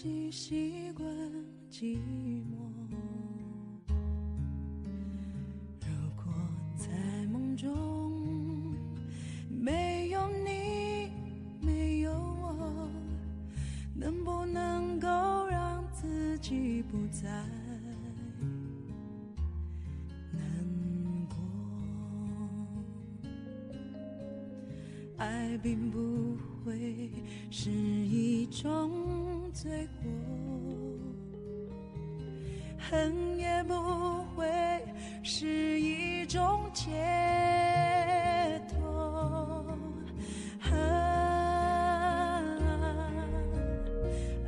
己习惯寂寞。如果在梦中没有你，没有我，能不能够让自己不再难过？爱并不会是罪过，恨也不会是一种解脱。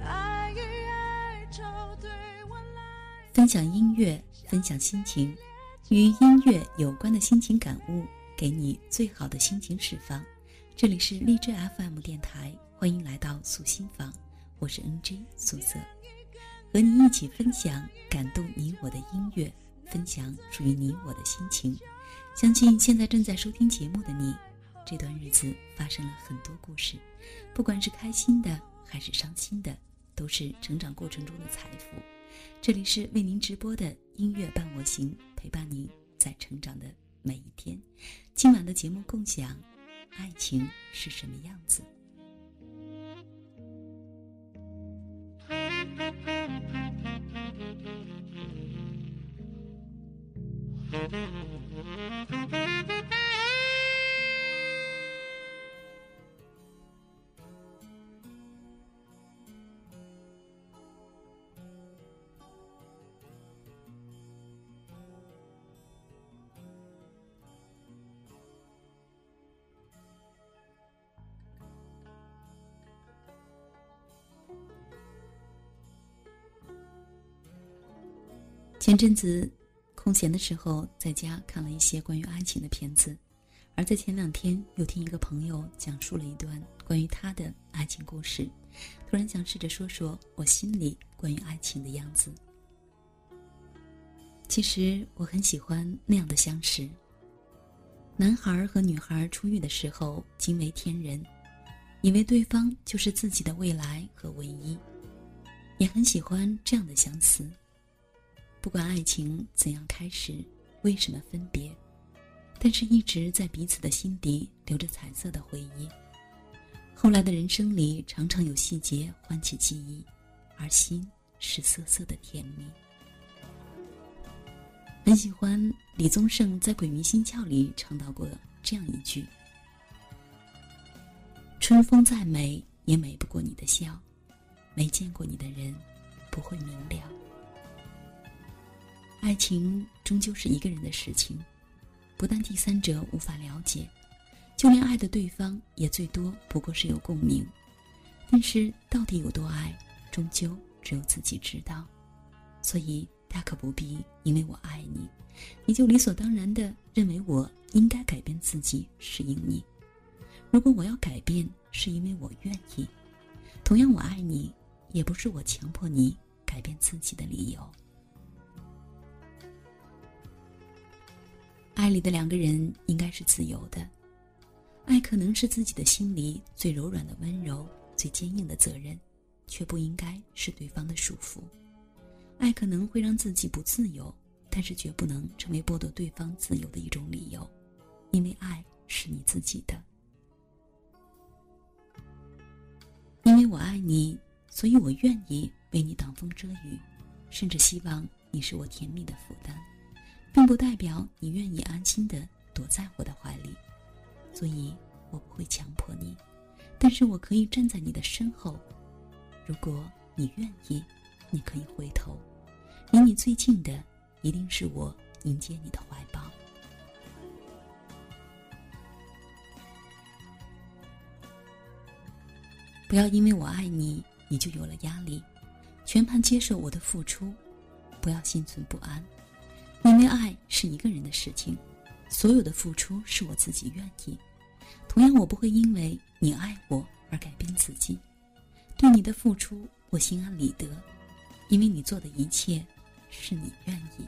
爱与哀愁对我来，分享音乐，分享心情，与音乐有关的心情感悟，给你最好的心情释放。这里是荔枝 FM 电台，欢迎来到素心房，我是 NJ 素色，和你一起分享感动你我的音乐，分享属于你我的心情。相信现在正在收听节目的你，这段日子发生了很多故事，不管是开心的还是伤心的，都是成长过程中的财富。这里是为您直播的音乐伴我行，陪伴您在成长的每一天。今晚的节目共享。爱情是什么样子？前阵子空闲的时候，在家看了一些关于爱情的片子，而在前两天又听一个朋友讲述了一段关于他的爱情故事，突然想试着说说我心里关于爱情的样子。其实我很喜欢那样的相识。男孩和女孩初遇的时候惊为天人，以为对方就是自己的未来和唯一，也很喜欢这样的相似。不管爱情怎样开始，为什么分别，但是一直在彼此的心底留着彩色的回忆。后来的人生里，常常有细节唤起记忆，而心是涩涩的甜蜜。很喜欢李宗盛在《鬼迷心窍》里唱到过这样一句：“春风再美，也美不过你的笑。没见过你的人，不会明了。”爱情终究是一个人的事情，不但第三者无法了解，就连爱的对方也最多不过是有共鸣。但是到底有多爱，终究只有自己知道。所以大可不必因为我爱你，你就理所当然的认为我应该改变自己适应你。如果我要改变，是因为我愿意。同样，我爱你，也不是我强迫你改变自己的理由。爱里的两个人应该是自由的，爱可能是自己的心里最柔软的温柔，最坚硬的责任，却不应该是对方的束缚。爱可能会让自己不自由，但是绝不能成为剥夺对方自由的一种理由，因为爱是你自己的。因为我爱你，所以我愿意为你挡风遮雨，甚至希望你是我甜蜜的负担。并不代表你愿意安心的躲在我的怀里，所以我不会强迫你，但是我可以站在你的身后。如果你愿意，你可以回头，离你最近的一定是我迎接你的怀抱。不要因为我爱你，你就有了压力，全盘接受我的付出，不要心存不安。因为爱是一个人的事情，所有的付出是我自己愿意。同样，我不会因为你爱我而改变自己。对你的付出，我心安理得，因为你做的一切是你愿意。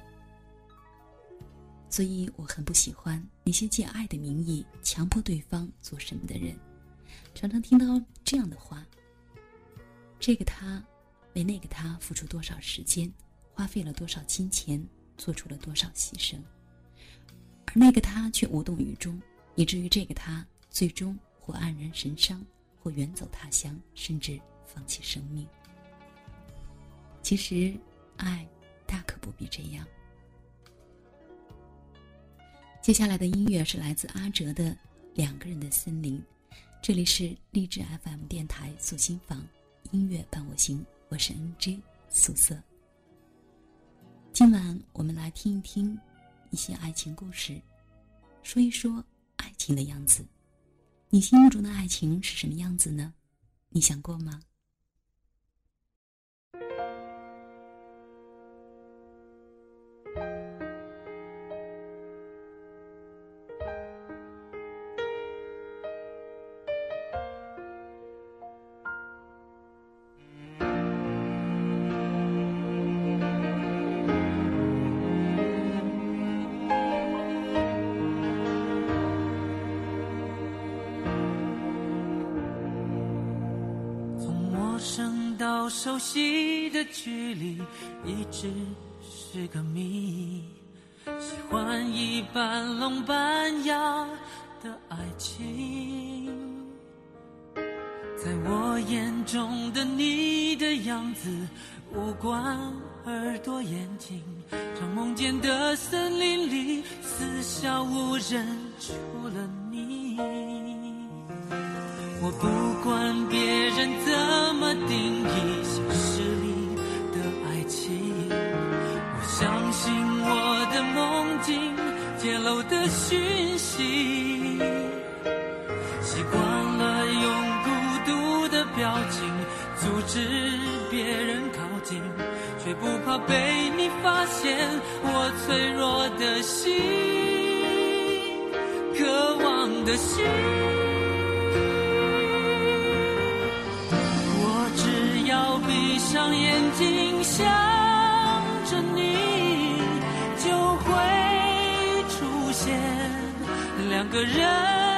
所以我很不喜欢那些借爱的名义强迫对方做什么的人。常常听到这样的话：这个他为那个他付出多少时间，花费了多少金钱，做出了多少牺牲，而那个他却无动于衷，以至于这个他最终或黯然神伤，或远走他乡，甚至放弃生命。其实，爱大可不必这样。接下来的音乐是来自阿哲的《两个人的森林》，这里是励志 FM 电台素心房，音乐伴我行，我是 NG 素色。今晚我们来听一听一些爱情故事，说一说爱情的样子。你心目中的爱情是什么样子呢？你想过吗？熟悉的距离一直是个谜，喜欢一半聋半哑的爱情，在我眼中的你的样子，五官、耳朵、眼睛，trong 梦见的森林里，四下无人，除了你。我不管别人怎么定义止别人靠近，却不怕被你发现我脆弱的心，渴望的心。我只要闭上眼睛想着你，就会出现两个人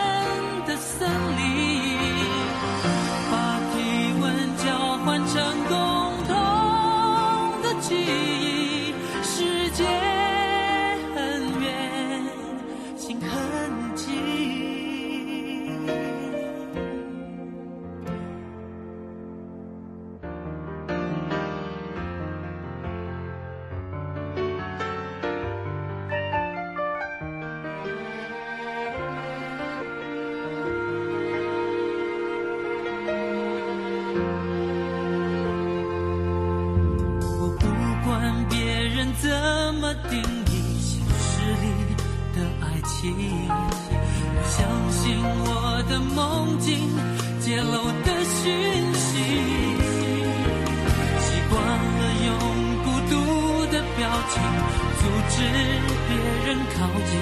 你相信我的梦境，揭露的讯息，习惯了用孤独的表情阻止别人靠近，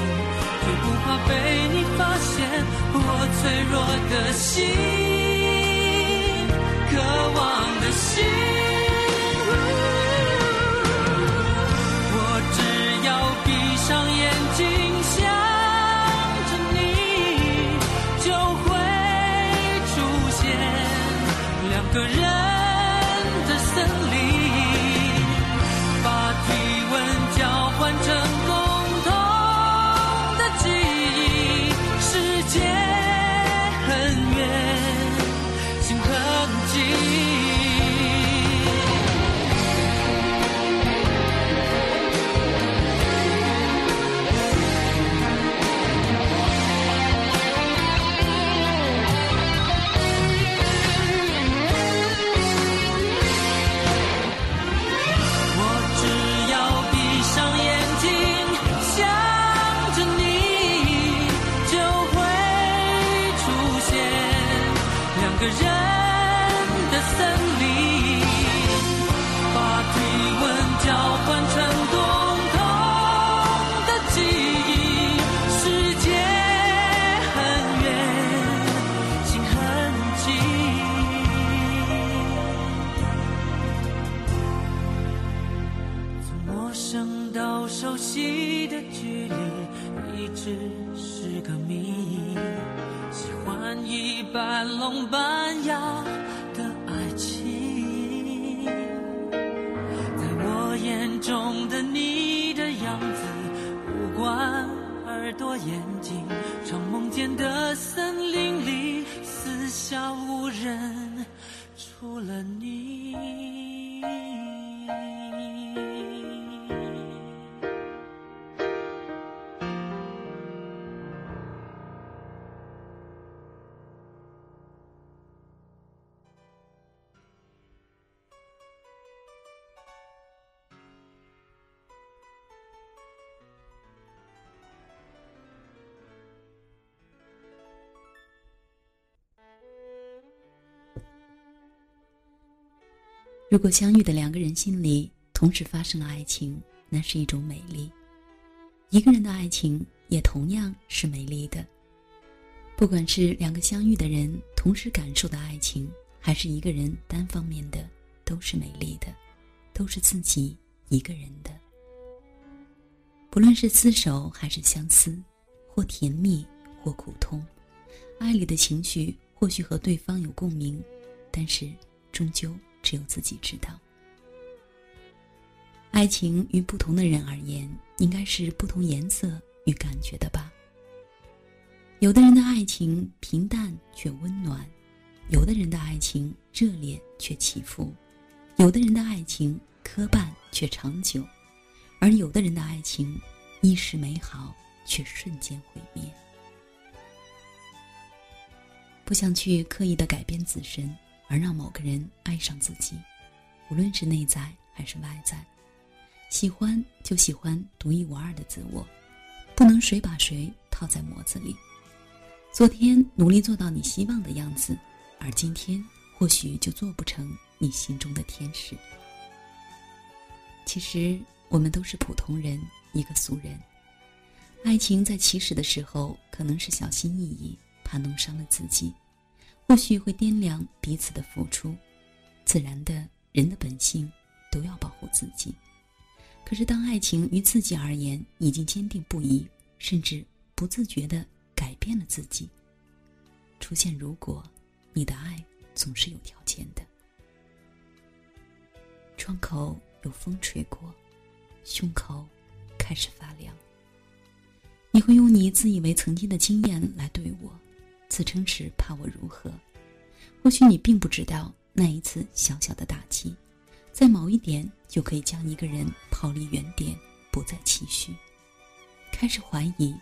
却不怕被你发现，我脆弱的心，渴望的心。生。半聋半哑的爱情，在我眼中的你的样子，不管、耳朵、眼睛从梦见的森林里，四下无人，除了你。如果相遇的两个人心里同时发生了爱情，那是一种美丽。一个人的爱情也同样是美丽的。不管是两个相遇的人同时感受的爱情，还是一个人单方面的，都是美丽的，都是自己一个人的。不论是厮守还是相思，或甜蜜或苦痛，爱里的情绪或许和对方有共鸣，但是终究。只有自己知道，爱情于不同的人而言，应该是不同颜色与感觉的吧。有的人的爱情平淡却温暖，有的人的爱情热烈却起伏，有的人的爱情磕绊却长久，而有的人的爱情一时美好却瞬间毁灭。不想去刻意的改变自身。而让某个人爱上自己，无论是内在还是外在，喜欢就喜欢独一无二的自我，不能谁把谁套在模子里。昨天努力做到你希望的样子，而今天或许就做不成你心中的天使。其实我们都是普通人，一个俗人。爱情在起始的时候可能是小心翼翼，怕弄伤了自己。或许会掂量彼此的付出，自然的人的本性都要保护自己。可是，当爱情于自己而言已经坚定不移，甚至不自觉的改变了自己，出现如果，你的爱总是有条件的。窗口有风吹过，胸口开始发凉。你会用你自以为曾经的经验来对我。自称时怕我如何？或许你并不知道，那一次小小的打击，在某一点就可以将一个人抛离原点，不再期许。开始怀疑，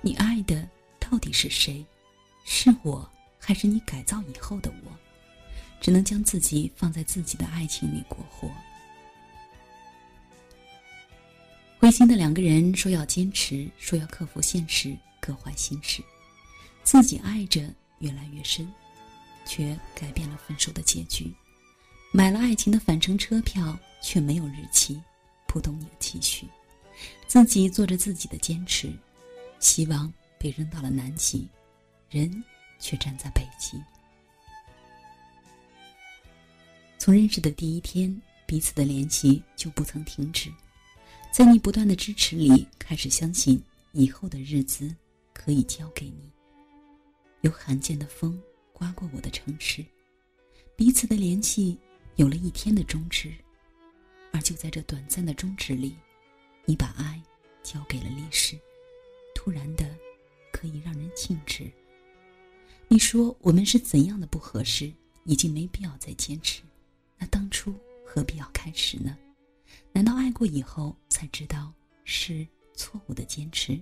你爱的到底是谁？是我，还是你改造以后的我？只能将自己放在自己的爱情里过活。灰心的两个人说要坚持，说要克服现实，各怀心事。自己爱着越来越深，却改变了分手的结局。买了爱情的返程车票，却没有日期，不懂你的期许。自己做着自己的坚持，希望被扔到了南极，人却站在北极。从认识的第一天，彼此的联系就不曾停止。在你不断的支持里，开始相信以后的日子可以交给你。有罕见的风刮过我的城市，彼此的联系有了一天的终止，而就在这短暂的终止里，你把爱交给了历史，突然的，可以让人静止。你说我们是怎样的不合适，已经没必要再坚持，那当初何必要开始呢？难道爱过以后才知道是错误的坚持？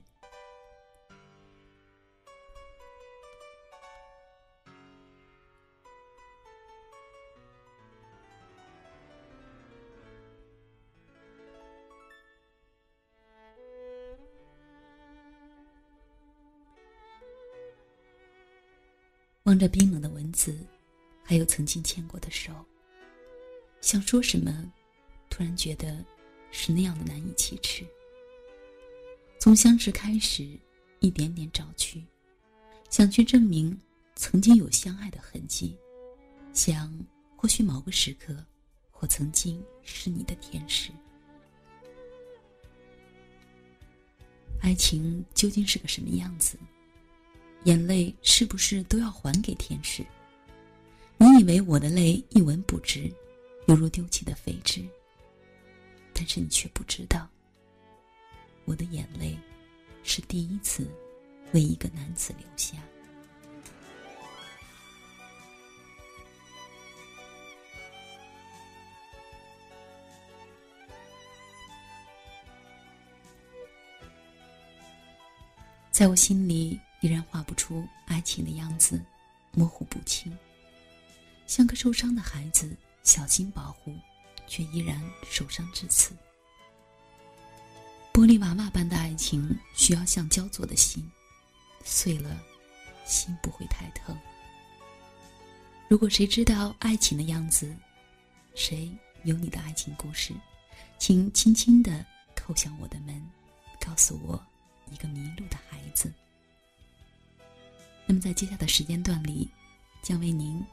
望着冰冷的文字，还有曾经牵过的手，想说什么，突然觉得是那样的难以启齿。从相识开始，一点点找去，想去证明曾经有相爱的痕迹，想或许某个时刻，我曾经是你的天使。爱情究竟是个什么样子？眼泪是不是都要还给天使？你以为我的泪一文不值，犹如丢弃的废纸，但是你却不知道，我的眼泪是第一次为一个男子流下。在我心里，依然画不出爱情的样子，模糊不清，像个受伤的孩子，小心保护，却依然受伤至此。玻璃娃娃般的爱情，需要像焦灼的心，碎了，心不会太疼。如果谁知道爱情的样子，谁有你的爱情故事，请轻轻地叩响我的门，告诉我。一个迷路的孩子。那么，在接下来的时间段里，将为您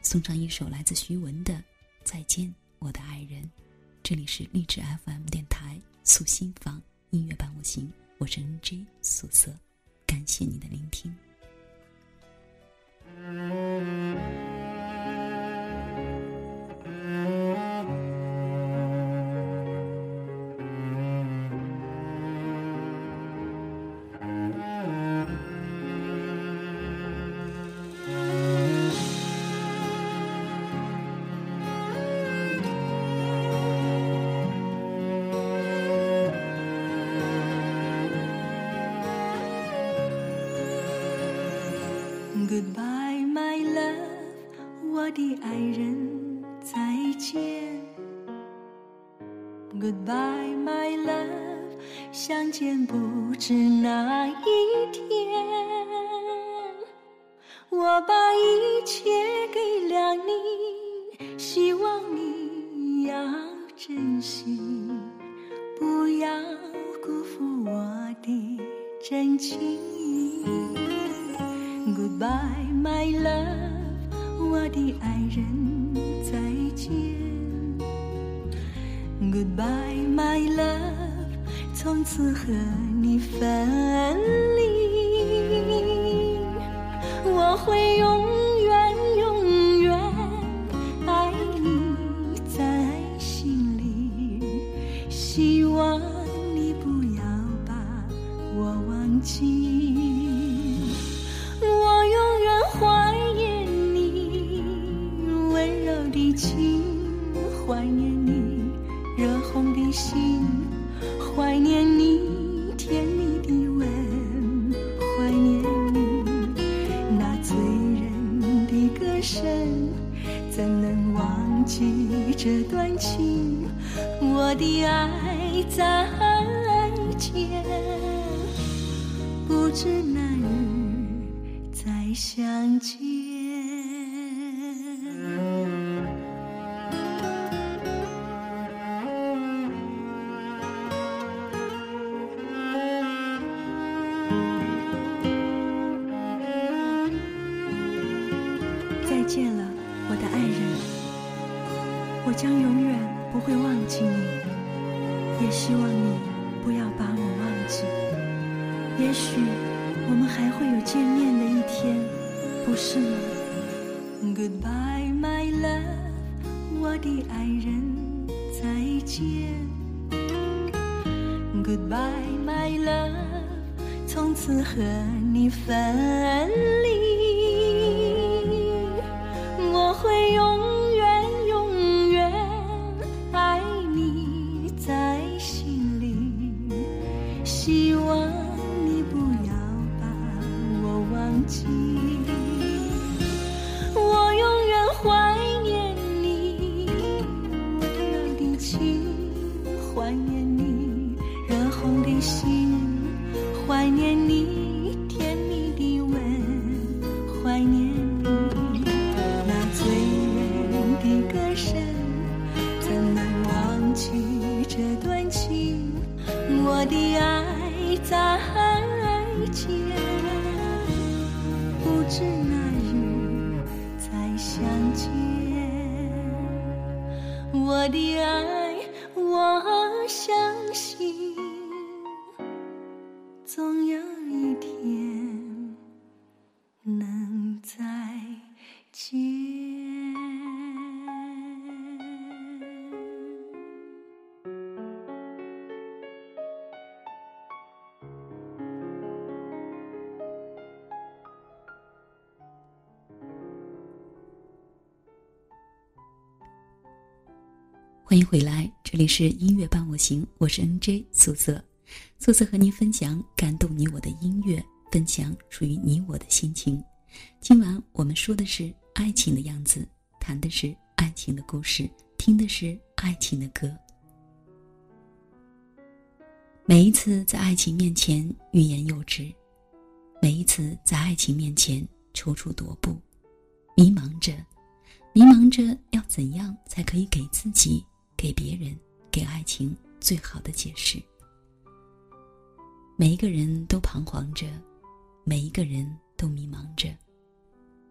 送上一首来自徐文的《再见，我的爱人》。这里是励志 FM 电台素心房音乐伴我行，我是 NJ 素色，感谢你的聆听。这段情？我的爱这段情我的爱再见，不知哪日再相见。我的爱，回来，这里是音乐伴我行，我是 NJ 素色，素色和您分享感动你我的音乐，分享属于你我的心情。今晚我们说的是爱情的样子，谈的是爱情的故事，听的是爱情的歌。每一次在爱情面前欲言又止，每一次在爱情面前踌躇踱步，迷茫着，迷茫着要怎样才可以给自己。给别人，给爱情最好的解释。每一个人都彷徨着，每一个人都迷茫着，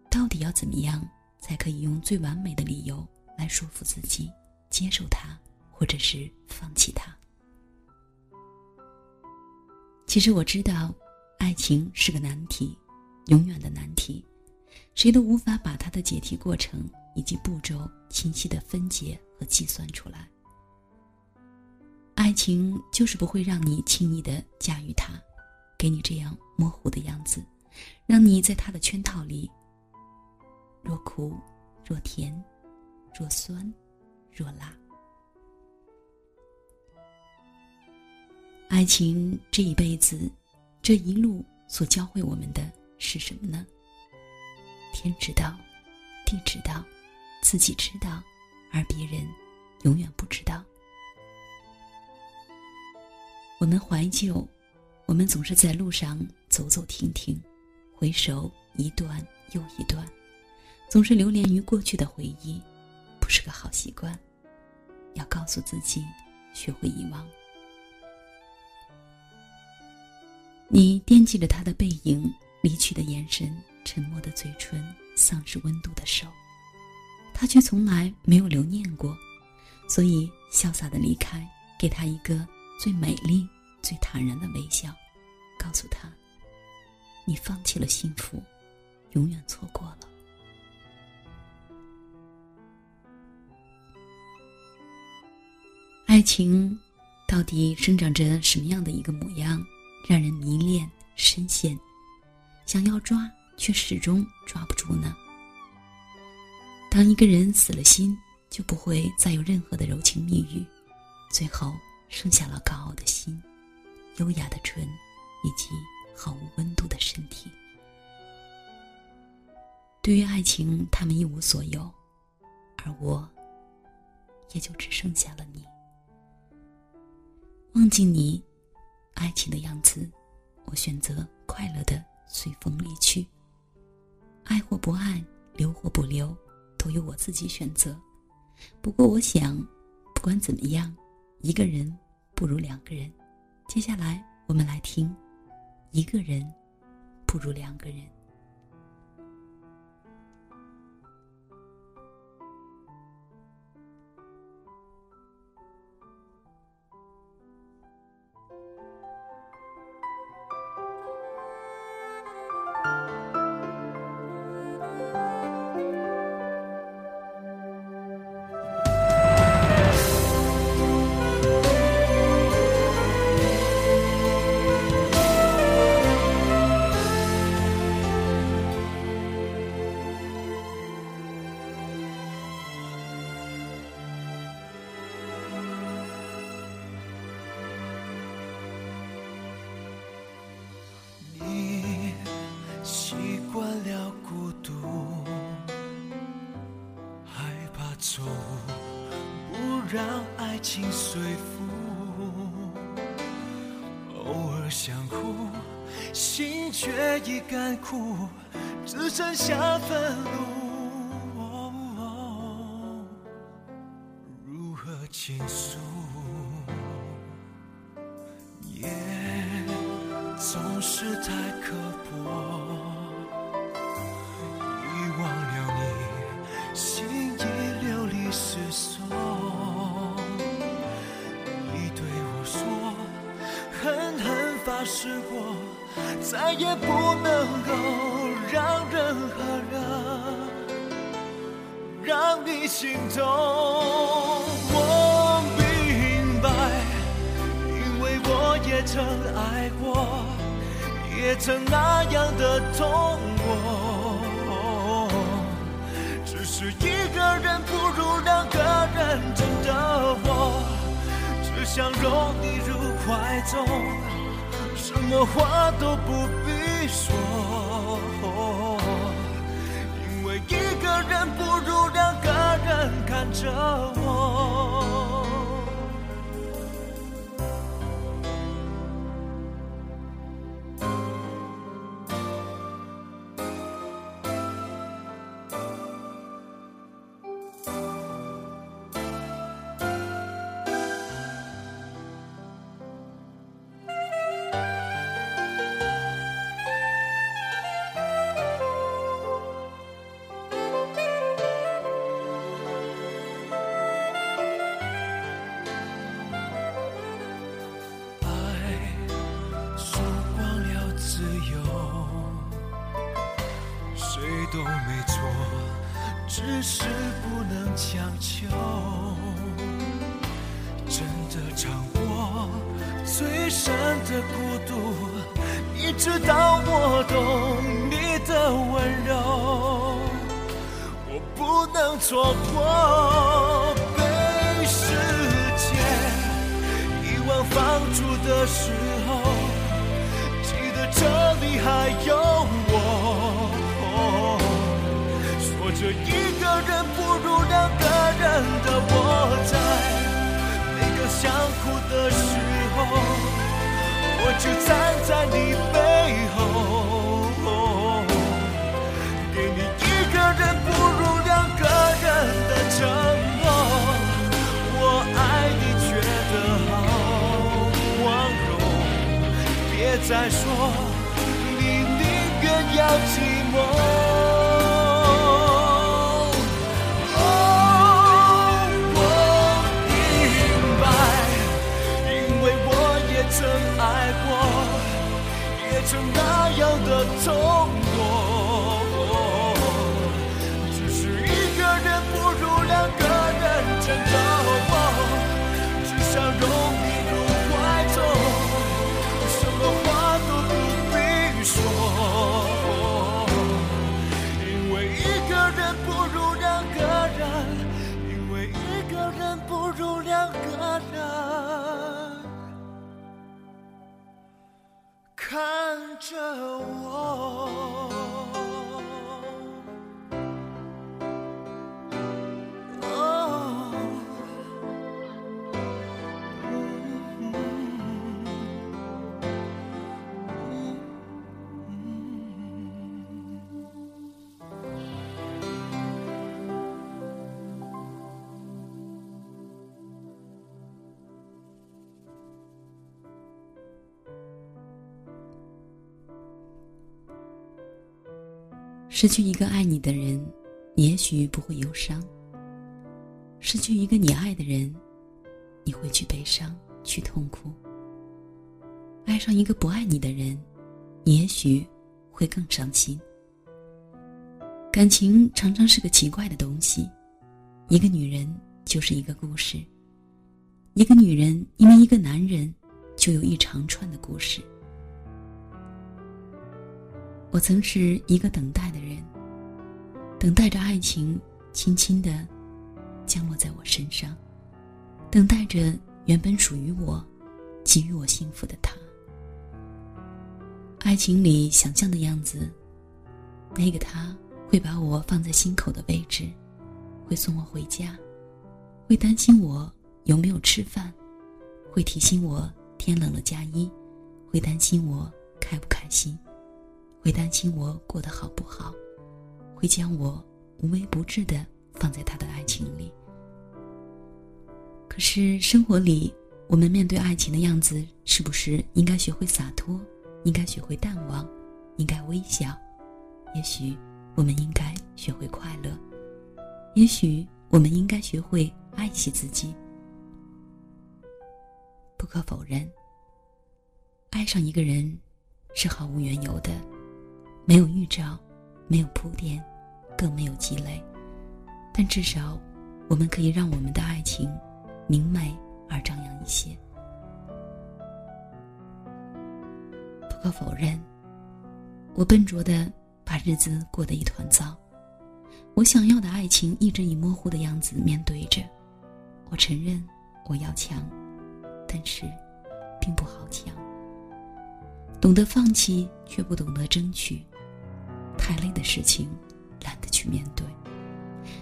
到底要怎么样才可以用最完美的理由来说服自己接受他，或者是放弃他？其实我知道，爱情是个难题，永远的难题，谁都无法把它的解题过程以及步骤清晰的分解。和计算出来，爱情就是不会让你轻易的驾驭它，给你这样模糊的样子，让你在他的圈套里，若苦若甜，若酸若辣。爱情这一辈子，这一路所教会我们的是什么呢？天知道，地知道，自己知道。而别人永远不知道。我们怀旧，我们总是在路上走走停停，回首一段又一段，总是流连于过去的回忆，不是个好习惯。要告诉自己，学会遗忘。你惦记着他的背影，离去的眼神，沉默的嘴唇，丧失温度的手。他却从来没有留念过，所以潇洒的离开，给他一个最美丽、最坦然的微笑，告诉他：“你放弃了幸福，永远错过了。”爱情到底生长着什么样的一个模样，让人迷恋深陷，想要抓却始终抓不住呢？当一个人死了心，就不会再有任何的柔情蜜语，最后剩下了高傲的心、优雅的唇，以及毫无温度的身体。对于爱情，他们一无所有，而我，也就只剩下了你。忘记你，爱情的样子，我选择快乐的随风离去。爱或不爱，留或不留。都由我自己选择。不过，我想，不管怎么样，一个人不如两个人。接下来，我们来听，一个人不如两个人。干枯，只剩下愤怒。如何倾诉？夜总是太刻薄。是我，再也不能够让任何人让你心痛。我明白，因为我也曾爱过，也曾那样的痛过。只是一个人不如两个人，真的我只想拥你入怀中，么话都不必说，因为一个人不如两个人看着我。最深的孤独，你知道我懂你的温柔，我不能错过被时间遗忘放逐的时候，记得这里还有我。说着一个人不如两个人的我，在每个想哭的时候，我就站在你背后，给你一个人不如两个人的承诺。我爱你觉得好光荣，别再说你宁愿要寂寞。的痛着我。失去一个爱你的人，你也许不会忧伤；失去一个你爱的人，你会去悲伤、去痛苦。爱上一个不爱你的人，你也许会更伤心。感情常常是个奇怪的东西，一个女人就是一个故事，一个女人因为一个男人，就有一长串的故事。我曾是一个等待的人，等待着爱情轻轻的降落在我身上，等待着原本属于我、给予我幸福的他。爱情里想象的样子，那个他会把我放在心口的位置，会送我回家，会担心我有没有吃饭，会提醒我天冷了加衣，会担心我开不开心。会担心我过得好不好，会将我无微不至的放在他的爱情里。可是生活里，我们面对爱情的样子，是不是应该学会洒脱，应该学会淡忘，应该微笑？也许我们应该学会快乐，也许我们应该学会爱惜自己。不可否认，爱上一个人是毫无缘由的。没有预兆，没有铺垫，更没有积累，但至少，我们可以让我们的爱情明媚而张扬一些。不可否认，我笨拙的把日子过得一团糟，我想要的爱情一直以模糊的样子面对着。我承认我要强，但是并不好强。懂得放弃，却不懂得争取。太累的事情，懒得去面对。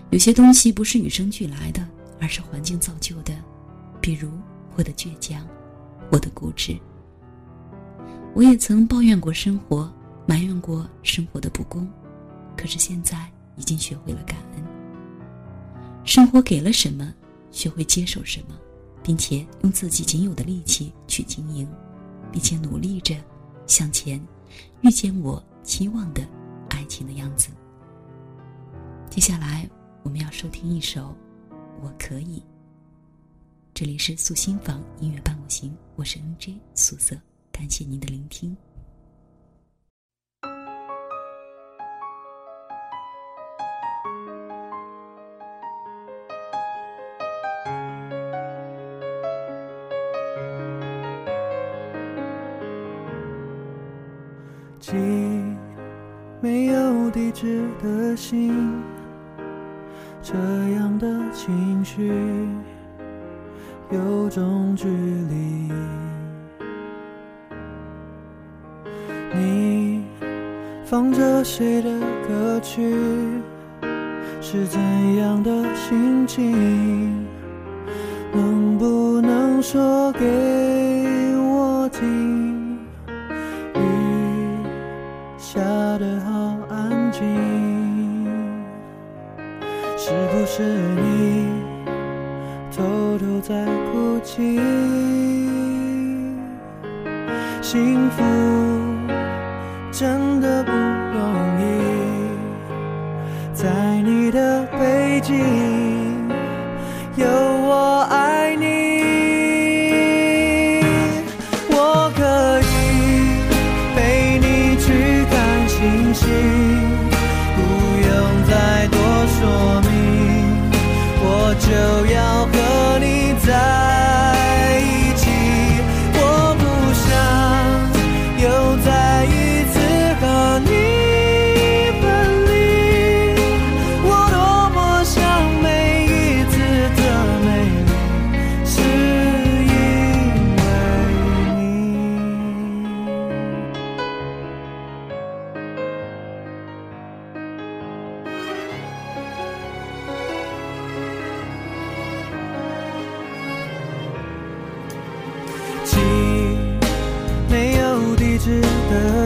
有些东西不是与生俱来的，而是环境造就的。比如我的倔强，我的固执。我也曾抱怨过生活，埋怨过生活的不公，可是现在已经学会了感恩。生活给了什么，学会接受什么，并且用自己仅有的力气去经营，并且努力着向前，遇见我期望的情的样子。接下来我们要收听一首《我可以》。这里是素心房音乐伴我行，我是 NJ 素色。感谢您的聆听。地址的信，这样的情绪有种距离。你放着谁的歌曲？是怎样的心情？能不能说给我听？是不是你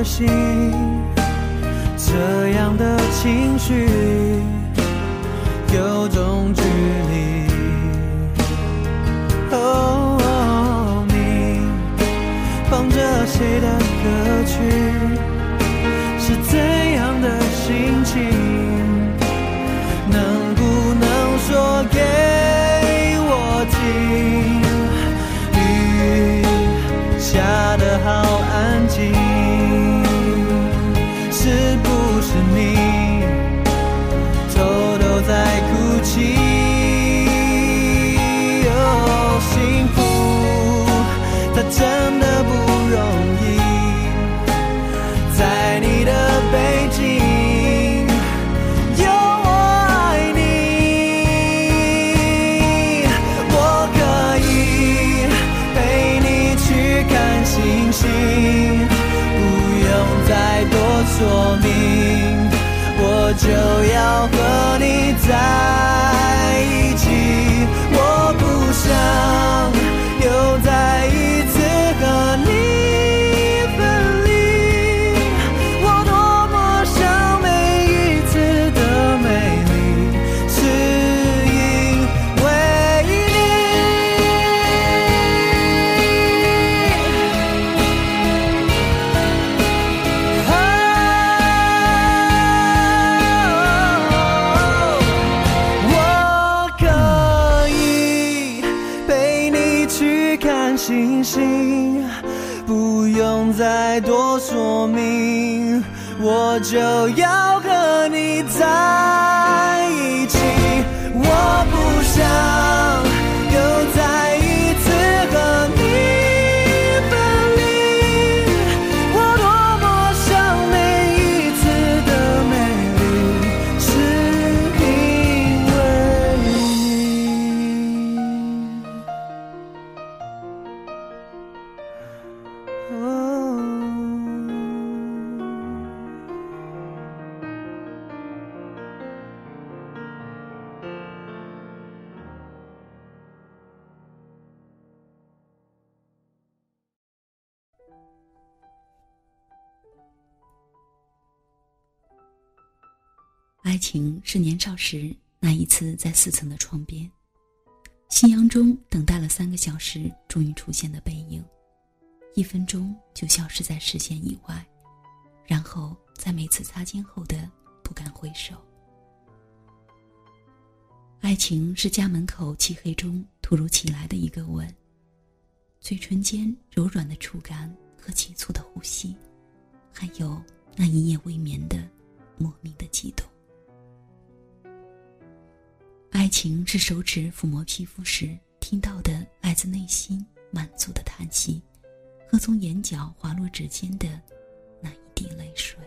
心，这样的情绪有种距离。哦，你放着谁的歌曲？就要和你在。再多说明，我就要和你在一起。我不想情是年少时那一次在四层的窗边，夕阳中等待了三个小时，终于出现的背影，一分钟就消失在视线以外，然后在每次擦肩后的不敢回首。爱情是家门口漆黑中突如其来的一个吻，嘴唇间柔软的触感和急促的呼吸，还有那一夜未眠的莫名的悸动。爱情是手指抚摸皮肤时听到的来自内心满足的叹息，和从眼角滑落指尖的那一滴泪水。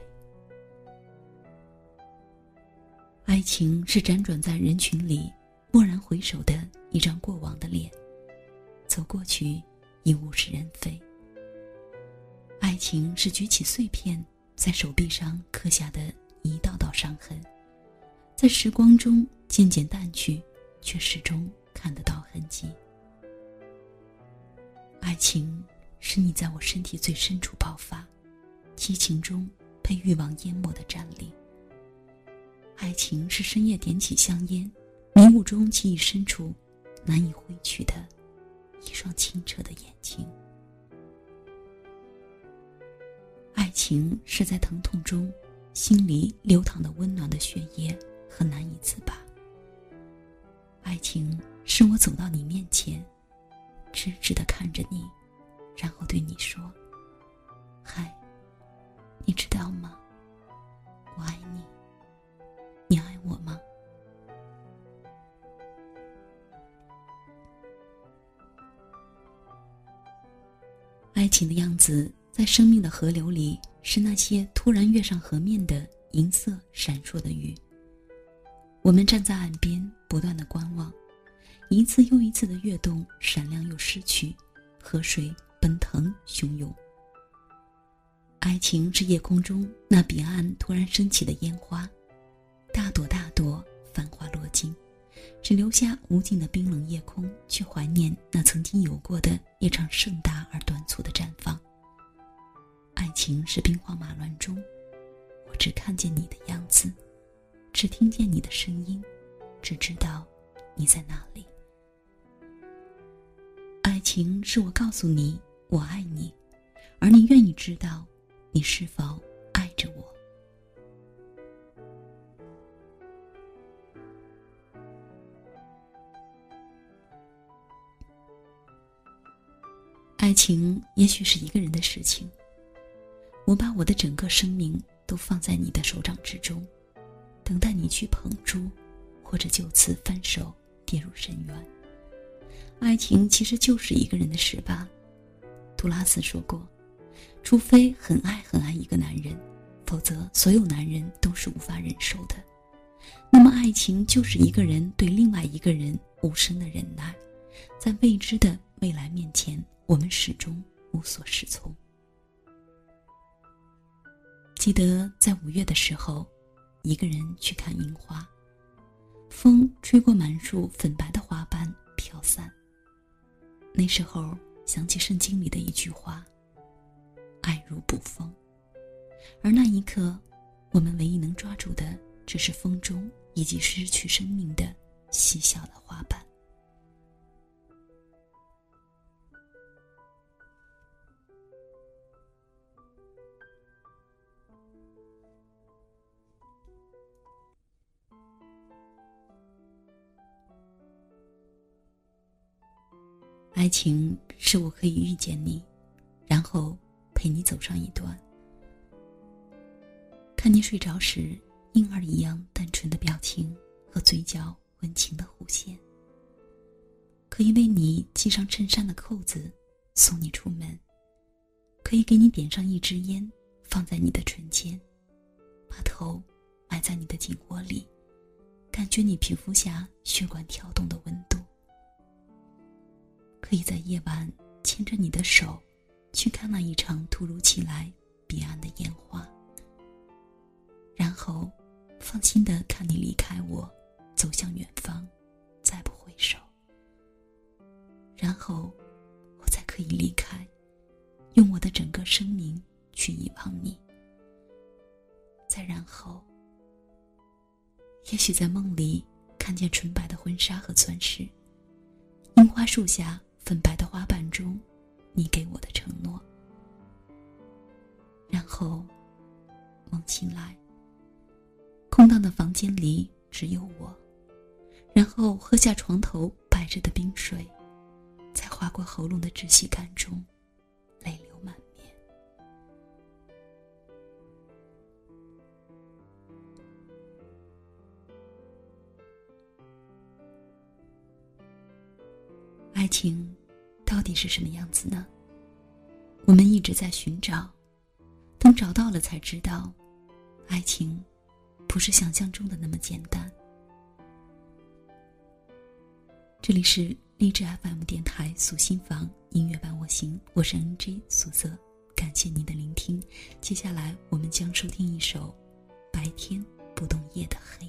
爱情是辗转在人群里，蓦然回首的一张过往的脸，走过去已物是人非。爱情是举起碎片，在手臂上刻下的一道道伤痕。在时光中渐渐淡去，却始终看得到痕迹。爱情是你在我身体最深处爆发，激情中被欲望淹没的站立。爱情是深夜点起香烟，迷雾中记忆深处难以挥去的一双清澈的眼睛。爱情是在疼痛中，心里流淌的温暖的血液。和难以自拔。爱情是我走到你面前，直直的看着你，然后对你说：“嗨，你知道吗？我爱你。你爱我吗？”爱情的样子，在生命的河流里，是那些突然跃上河面的银色闪烁的鱼。我们站在岸边，不断的观望，一次又一次的跃动，闪亮又失去，河水奔腾汹涌。爱情是夜空中那彼岸突然升起的烟花，大朵大朵，繁花落尽，只留下无尽的冰冷夜空，去怀念那曾经有过的一场盛大而短促的绽放。爱情是兵荒马乱中，我只看见你的样子。只听见你的声音，只知道你在哪里。爱情是我告诉你我爱你，而你愿意知道你是否爱着我。爱情也许是一个人的事情，我把我的整个生命都放在你的手掌之中。等待你去捧住，或者就此分手跌入深渊。爱情其实就是一个人的事吧。杜拉斯说过：“除非很爱很爱一个男人，否则所有男人都是无法忍受的。”那么，爱情就是一个人对另外一个人无声的忍耐，在未知的未来面前，我们始终无所适从。记得在五月的时候。一个人去看樱花，风吹过满树粉白的花瓣飘散。那时候想起圣经里的一句话：“爱如捕风。”而那一刻，我们唯一能抓住的，只是风中以及失去生命的细小的花瓣。爱情是我可以遇见你，然后陪你走上一段。看你睡着时，婴儿一样单纯的表情和嘴角温情的弧线。可以为你系上衬衫的扣子，送你出门。可以给你点上一支烟，放在你的唇间，把头埋在你的颈窝里，感觉你皮肤下血管跳动的温度。可以在夜晚牵着你的手，去看那一场突如其来、彼岸的烟花，然后放心的看你离开我，走向远方，再不回首。然后，我才可以离开，用我的整个生命去遗忘你。再然后，也许在梦里看见纯白的婚纱和钻石，樱花树下粉白的花瓣中，你给我的承诺。然后，梦醒来，空荡的房间里只有我，然后喝下床头摆着的冰水。在划过喉咙的窒息感中，泪流满面。爱情底是什么样子呢？我们一直在寻找，等找到了才知道，爱情不是想象中的那么简单。这里是。励志 FM 电台素心房音乐伴我行，我是 NG 素色，感谢您的聆听。接下来我们将收听一首《白天不懂夜的黑》。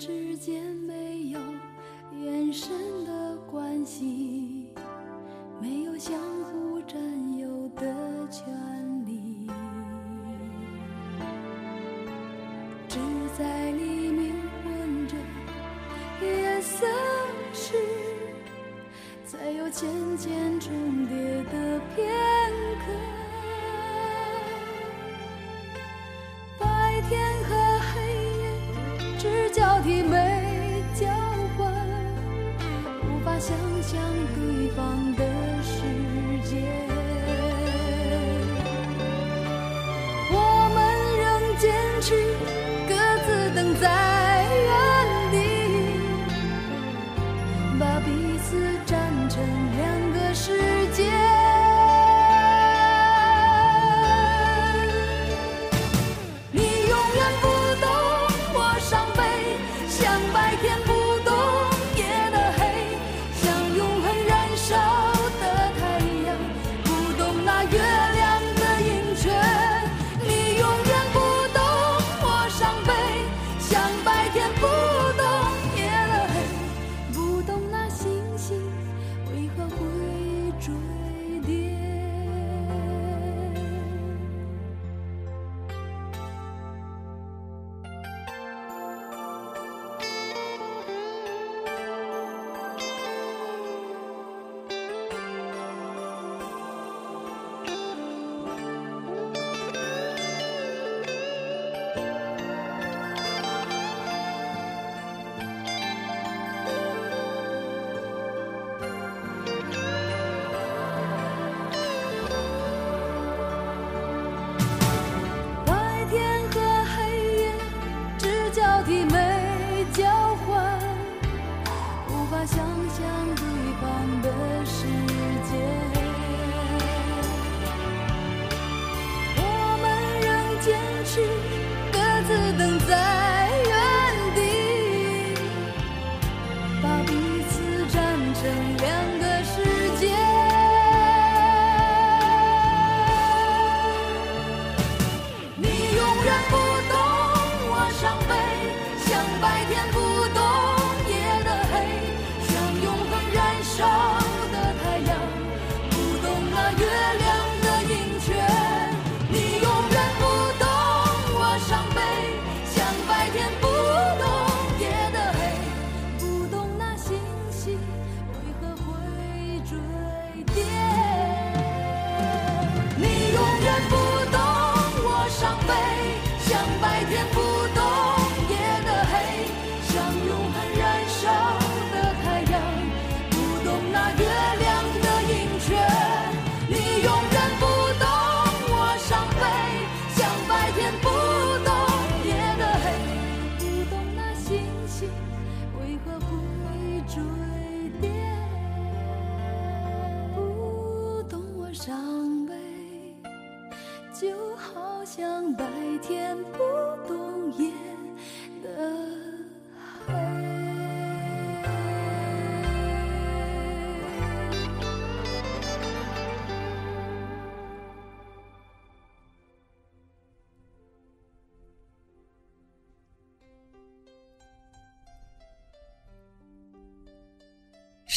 之间没有延伸的关系没有相互占有的权利。只在黎明混着夜色时才有渐渐重叠的片刻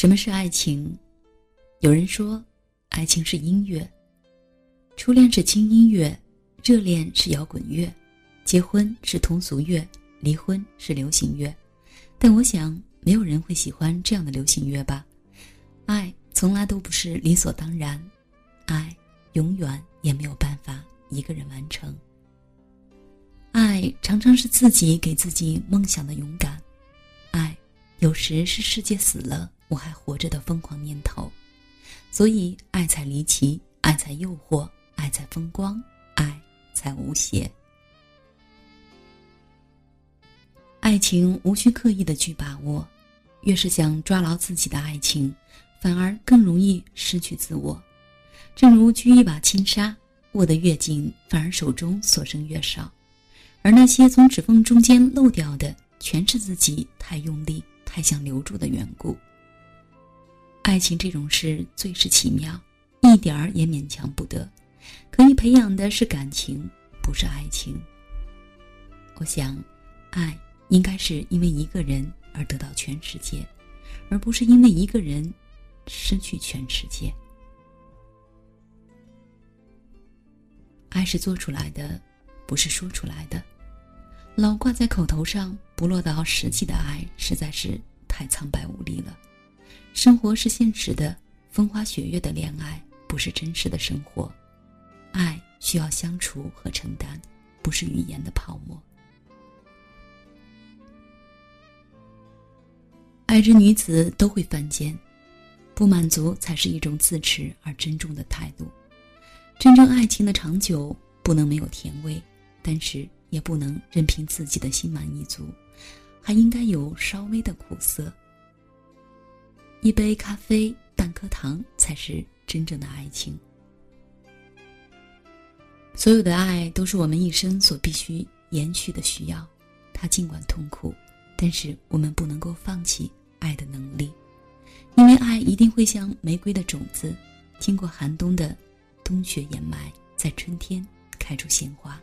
什么是爱情？有人说，爱情是音乐，初恋是轻音乐，热恋是摇滚乐，结婚是通俗乐，离婚是流行乐。但我想，没有人会喜欢这样的流行乐吧？爱从来都不是理所当然，爱永远也没有办法一个人完成。爱常常是自己给自己梦想的勇敢，爱有时是世界死了。我还活着的疯狂念头，所以爱才离奇，爱才诱惑，爱才风光，爱才无邪。爱情无需刻意的去把握，越是想抓牢自己的爱情，反而更容易失去自我。正如掬一把轻纱，握得越紧，反而手中所剩越少。而那些从指缝中间漏掉的，全是自己太用力、太想留住的缘故。爱情这种事最是奇妙，一点儿也勉强不得。可以培养的是感情，不是爱情。我想，爱应该是因为一个人而得到全世界，而不是因为一个人失去全世界。爱是做出来的，不是说出来的。老挂在口头上，不落到实际的爱，实在是太苍白无力了。生活是现实的，风花雪月的恋爱不是真实的生活，爱需要相处和承担，不是语言的泡沫。爱之女子都会犯贱，不满足才是一种自持而珍重的态度。真正爱情的长久，不能没有甜味，但是也不能任凭自己的心满意足，还应该有稍微的苦涩。一杯咖啡，半颗糖，才是真正的爱情。所有的爱都是我们一生所必须延续的需要，它尽管痛苦，但是我们不能够放弃爱的能力，因为爱一定会像玫瑰的种子，经过寒冬的冬雪掩埋，在春天开出鲜花。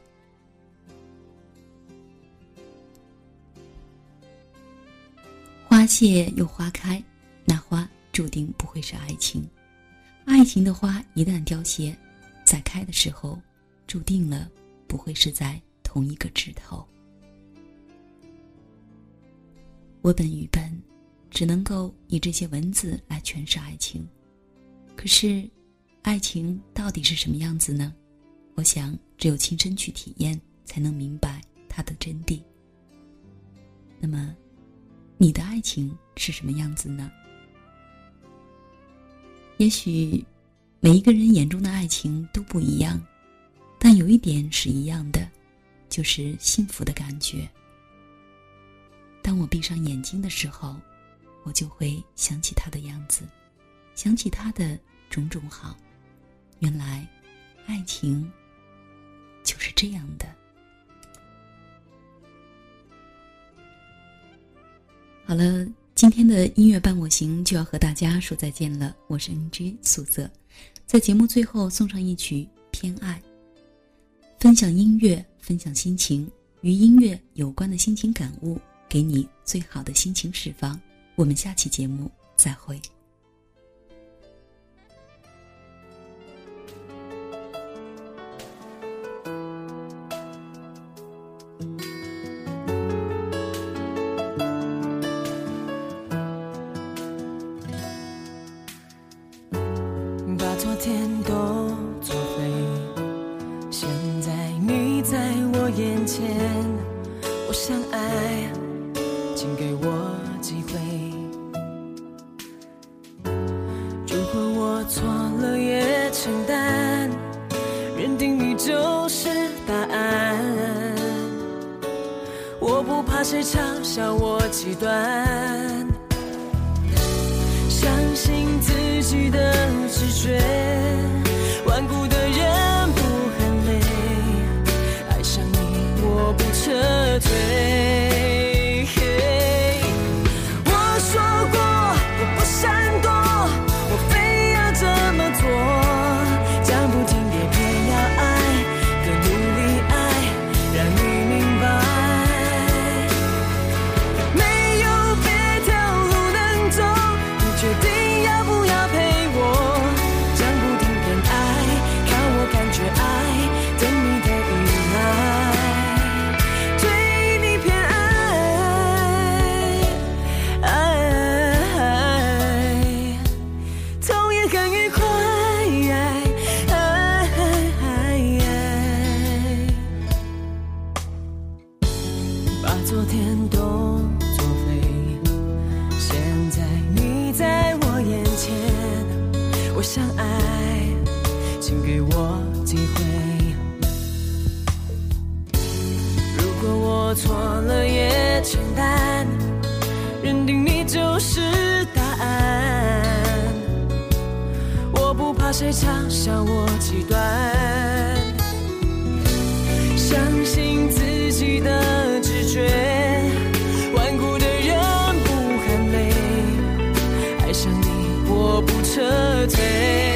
花谢又花开。那花注定不会是爱情，爱情的花一旦凋谢，在开的时候，注定了不会是在同一个枝头。我本愚笨，只能够以这些文字来诠释爱情。可是，爱情到底是什么样子呢？我想，只有亲身去体验，才能明白它的真谛。那么，你的爱情是什么样子呢？也许，每一个人眼中的爱情都不一样，但有一点是一样的，就是幸福的感觉。当我闭上眼睛的时候，我就会想起他的样子，想起他的种种好。原来，爱情就是这样的。好了。今天的音乐伴我行就要和大家说再见了，我是 NG 素色，在节目最后送上一曲《偏爱》，分享音乐，分享心情，与音乐有关的心情感悟，给你最好的心情释放。我们下期节目再会。谁简单认定你就是答案我不怕谁嘲笑我极端相信自己的直觉顽固的人不喊累爱上你我不撤退。